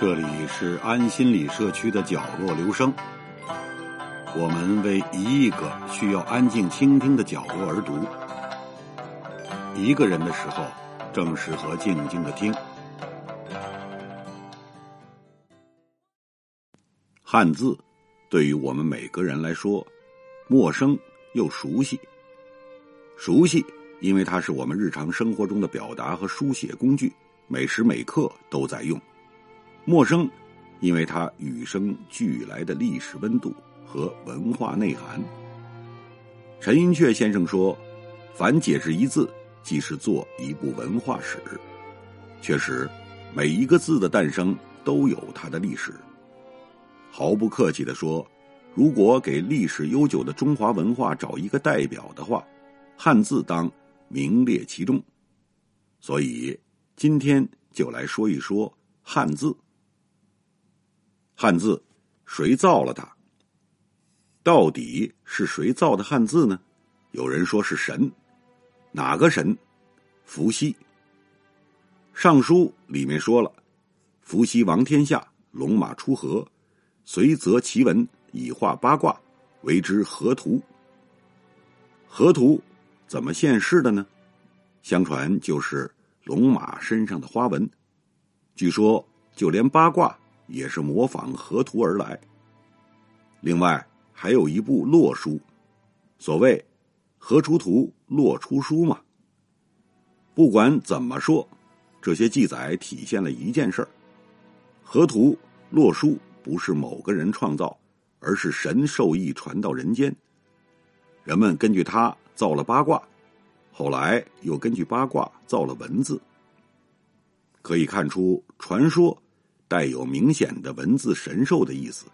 这里是安心理社区的角落留声，我们为一亿个需要安静倾听的角落而读。一个人的时候，正适合静静的听。汉字对于我们每个人来说，陌生又熟悉。熟悉，因为它是我们日常生活中的表达和书写工具，每时每刻都在用。陌生，因为它与生俱来的历史温度和文化内涵。陈寅恪先生说：“凡解释一字，即是做一部文化史。”确实，每一个字的诞生都有它的历史。毫不客气的说，如果给历史悠久的中华文化找一个代表的话，汉字当名列其中。所以，今天就来说一说汉字。汉字，谁造了它？到底是谁造的汉字呢？有人说是神，哪个神？伏羲。《尚书》里面说了：“伏羲王天下，龙马出河，随则其文以画八卦，为之河图。”河图怎么现世的呢？相传就是龙马身上的花纹。据说就连八卦。也是模仿河图而来。另外还有一部洛书，所谓“河出图，洛出书”嘛。不管怎么说，这些记载体现了一件事儿：河图、洛书不是某个人创造，而是神授意传到人间。人们根据它造了八卦，后来又根据八卦造了文字。可以看出，传说。带有明显的文字神兽的意思。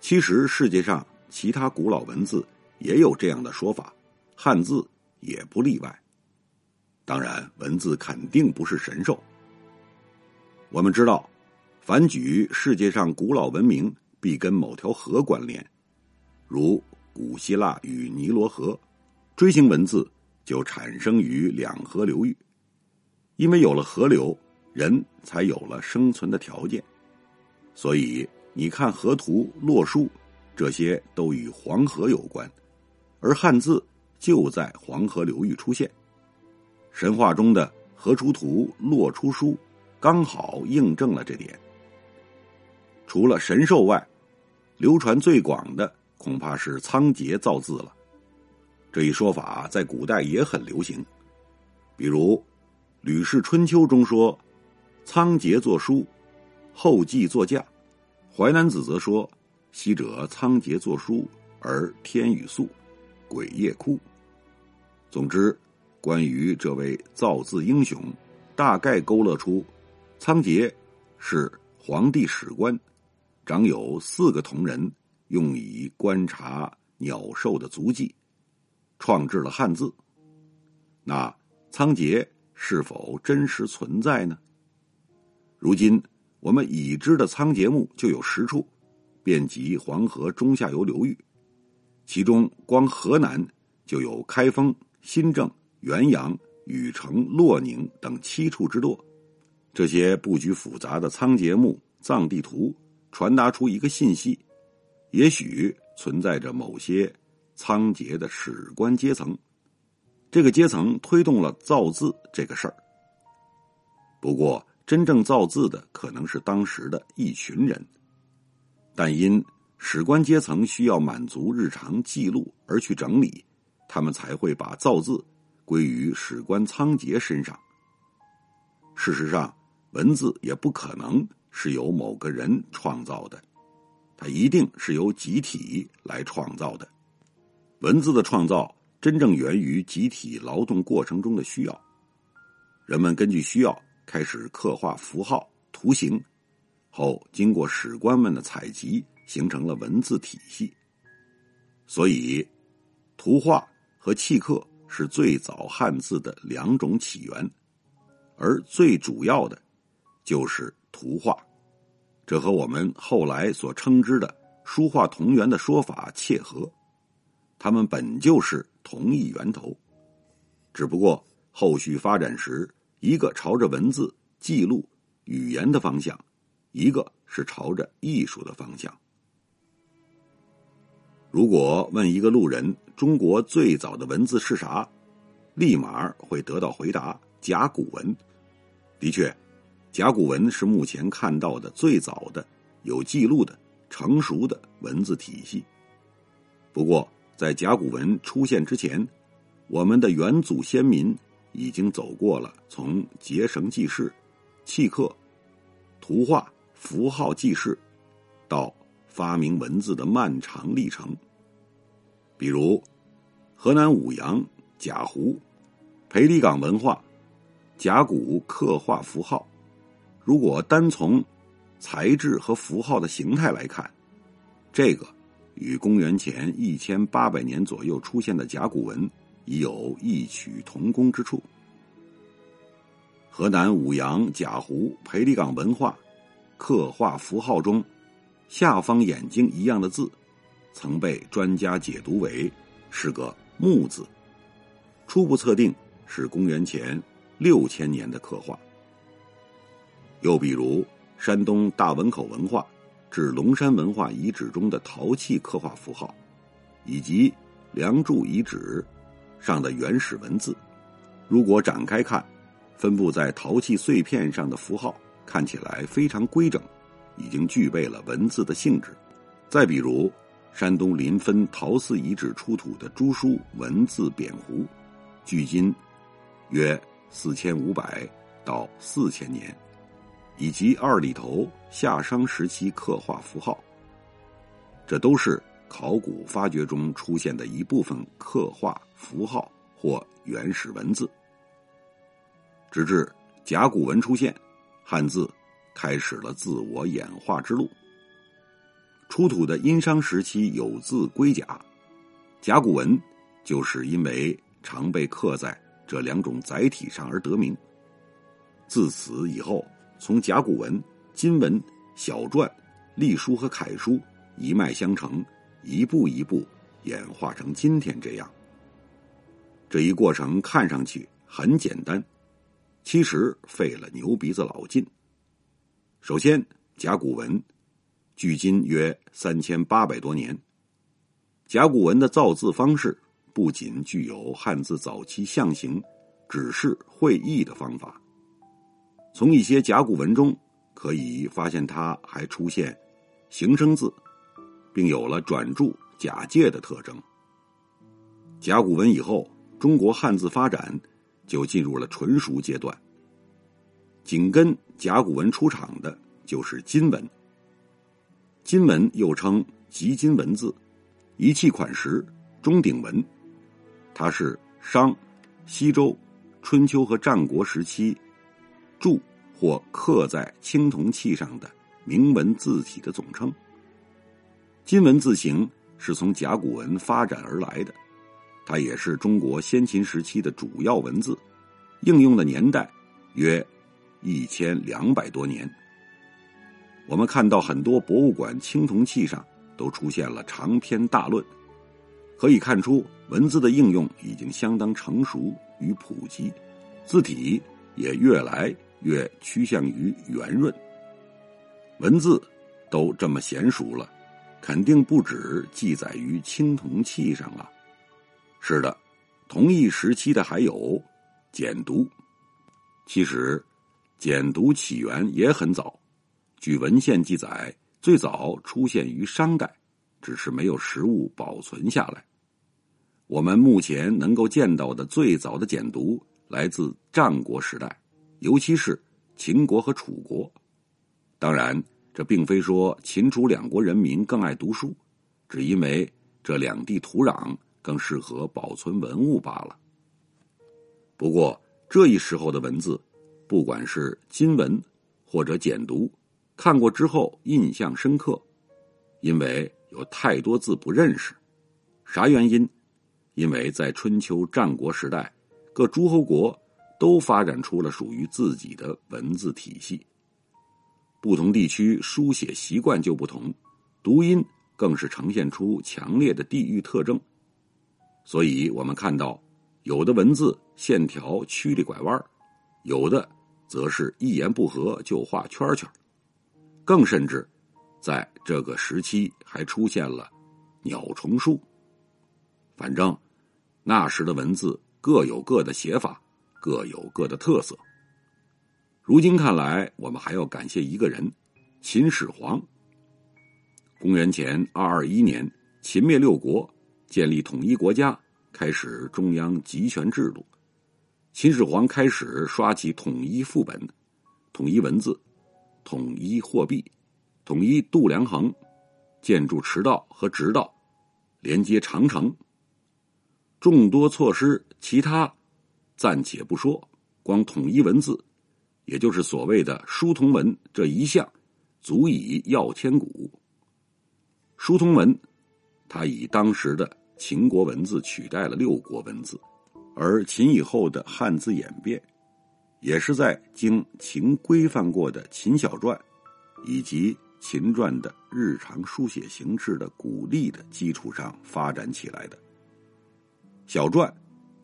其实世界上其他古老文字也有这样的说法，汉字也不例外。当然，文字肯定不是神兽。我们知道，凡举世界上古老文明，必跟某条河关联，如古希腊与尼罗河，锥形文字就产生于两河流域，因为有了河流。人才有了生存的条件，所以你看河图、洛书，这些都与黄河有关，而汉字就在黄河流域出现。神话中的河出图、洛出书，刚好印证了这点。除了神兽外，流传最广的恐怕是仓颉造字了。这一说法在古代也很流行，比如《吕氏春秋》中说。仓颉作书，后稷作驾。淮南子则说：“昔者仓颉作书，而天雨粟，鬼夜哭。”总之，关于这位造字英雄，大概勾勒出仓颉是皇帝史官，长有四个铜人，用以观察鸟兽的足迹，创制了汉字。那仓颉是否真实存在呢？如今，我们已知的仓颉墓就有十处，遍及黄河中下游流域，其中光河南就有开封、新郑、元阳、禹城、洛宁等七处之多。这些布局复杂的仓颉墓葬地图，传达出一个信息：也许存在着某些仓颉的史官阶层，这个阶层推动了造字这个事儿。不过，真正造字的可能是当时的一群人，但因史官阶层需要满足日常记录而去整理，他们才会把造字归于史官仓颉身上。事实上，文字也不可能是由某个人创造的，它一定是由集体来创造的。文字的创造真正源于集体劳动过程中的需要，人们根据需要。开始刻画符号、图形，后经过史官们的采集，形成了文字体系。所以，图画和契刻是最早汉字的两种起源，而最主要的，就是图画。这和我们后来所称之的“书画同源”的说法切合，它们本就是同一源头，只不过后续发展时。一个朝着文字记录语言的方向，一个是朝着艺术的方向。如果问一个路人中国最早的文字是啥，立马会得到回答：甲骨文。的确，甲骨文是目前看到的最早的有记录的成熟的文字体系。不过，在甲骨文出现之前，我们的元祖先民已经走过了从结绳记事、契刻、图画、符号记事到。发明文字的漫长历程，比如河南舞阳贾湖、裴李岗文化、甲骨刻画符号。如果单从材质和符号的形态来看，这个与公元前一千八百年左右出现的甲骨文已有异曲同工之处。河南舞阳贾湖、裴李岗文化刻画符号中。下方眼睛一样的字，曾被专家解读为是个木字，初步测定是公元前六千年的刻画。又比如山东大汶口文化至龙山文化遗址中的陶器刻画符号，以及梁祝遗址上的原始文字，如果展开看，分布在陶器碎片上的符号看起来非常规整。已经具备了文字的性质。再比如，山东临汾陶寺遗址出土的朱书文字扁壶，距今约四千五百到四千年，以及二里头夏商时期刻画符号，这都是考古发掘中出现的一部分刻画符号或原始文字。直至甲骨文出现，汉字。开始了自我演化之路。出土的殷商时期有字龟甲，甲骨文就是因为常被刻在这两种载体上而得名。自此以后，从甲骨文、金文、小篆、隶书和楷书一脉相承，一步一步演化成今天这样。这一过程看上去很简单，其实费了牛鼻子老劲。首先，甲骨文距今约三千八百多年。甲骨文的造字方式不仅具有汉字早期象形、指示、会意的方法，从一些甲骨文中可以发现，它还出现形声字，并有了转注、假借的特征。甲骨文以后，中国汉字发展就进入了纯熟阶段。紧跟甲骨文出场的就是金文。金文又称集金文字，一器款石钟鼎文，它是商、西周、春秋和战国时期铸或刻在青铜器上的铭文字体的总称。金文字形是从甲骨文发展而来的，它也是中国先秦时期的主要文字，应用的年代约。一千两百多年，我们看到很多博物馆青铜器上都出现了长篇大论，可以看出文字的应用已经相当成熟与普及，字体也越来越趋向于圆润。文字都这么娴熟了，肯定不止记载于青铜器上了。是的，同一时期的还有简牍，其实。简牍起源也很早，据文献记载，最早出现于商代，只是没有实物保存下来。我们目前能够见到的最早的简牍来自战国时代，尤其是秦国和楚国。当然，这并非说秦楚两国人民更爱读书，只因为这两地土壤更适合保存文物罢了。不过，这一时候的文字。不管是金文或者简牍，看过之后印象深刻，因为有太多字不认识。啥原因？因为在春秋战国时代，各诸侯国都发展出了属于自己的文字体系，不同地区书写习惯就不同，读音更是呈现出强烈的地域特征。所以我们看到，有的文字线条曲里拐弯，有的。则是一言不合就画圈圈，更更甚至，在这个时期还出现了鸟虫书。反正那时的文字各有各的写法，各有各的特色。如今看来，我们还要感谢一个人——秦始皇。公元前二二一年，秦灭六国，建立统一国家，开始中央集权制度。秦始皇开始刷起统一副本，统一文字，统一货币，统一度量衡，建筑驰道和直道，连接长城。众多措施，其他暂且不说，光统一文字，也就是所谓的书同文这一项，足以耀千古。书同文，它以当时的秦国文字取代了六国文字，而秦以后的汉字演变，也是在经秦规范过的秦小篆，以及秦篆的日常书写形式的鼓励的基础上发展起来的。小篆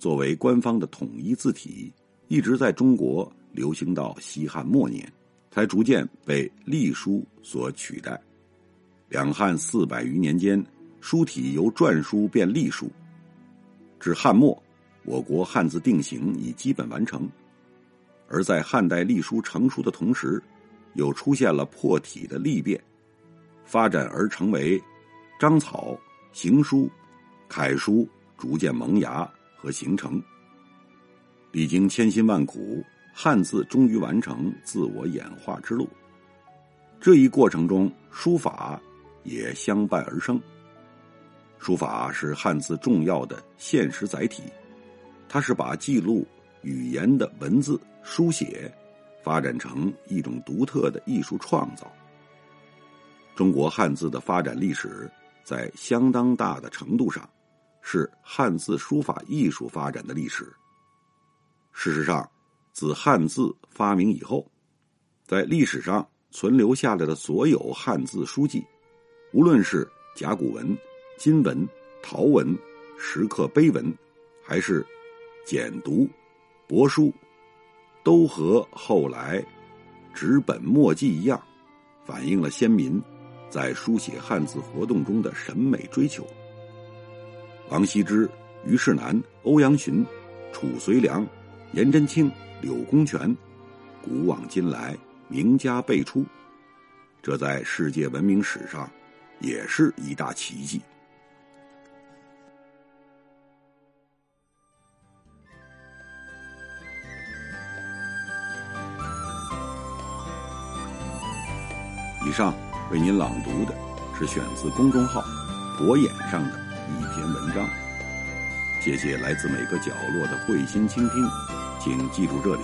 作为官方的统一字体，一直在中国流行到西汉末年，才逐渐被隶书所取代。两汉四百余年间，书体由篆书变隶书。至汉末，我国汉字定型已基本完成。而在汉代隶书成熟的同时，又出现了破体的隶变，发展而成为章草、行书、楷书，逐渐萌芽和形成。历经千辛万苦，汉字终于完成自我演化之路。这一过程中，书法。也相伴而生。书法是汉字重要的现实载体，它是把记录语言的文字书写发展成一种独特的艺术创造。中国汉字的发展历史，在相当大的程度上是汉字书法艺术发展的历史。事实上，自汉字发明以后，在历史上存留下来的所有汉字书籍。无论是甲骨文、金文、陶文、石刻碑文，还是简牍、帛书，都和后来纸本墨迹一样，反映了先民在书写汉字活动中的审美追求。王羲之、虞世南、欧阳询、褚遂良、颜真卿、柳公权，古往今来名家辈出，这在世界文明史上。也是一大奇迹。以上为您朗读的是选自公众号“博眼”上的一篇文章。谢谢来自每个角落的慧心倾听，请记住这里，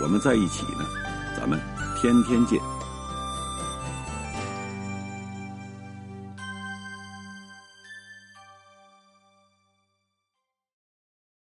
我们在一起呢，咱们天天见。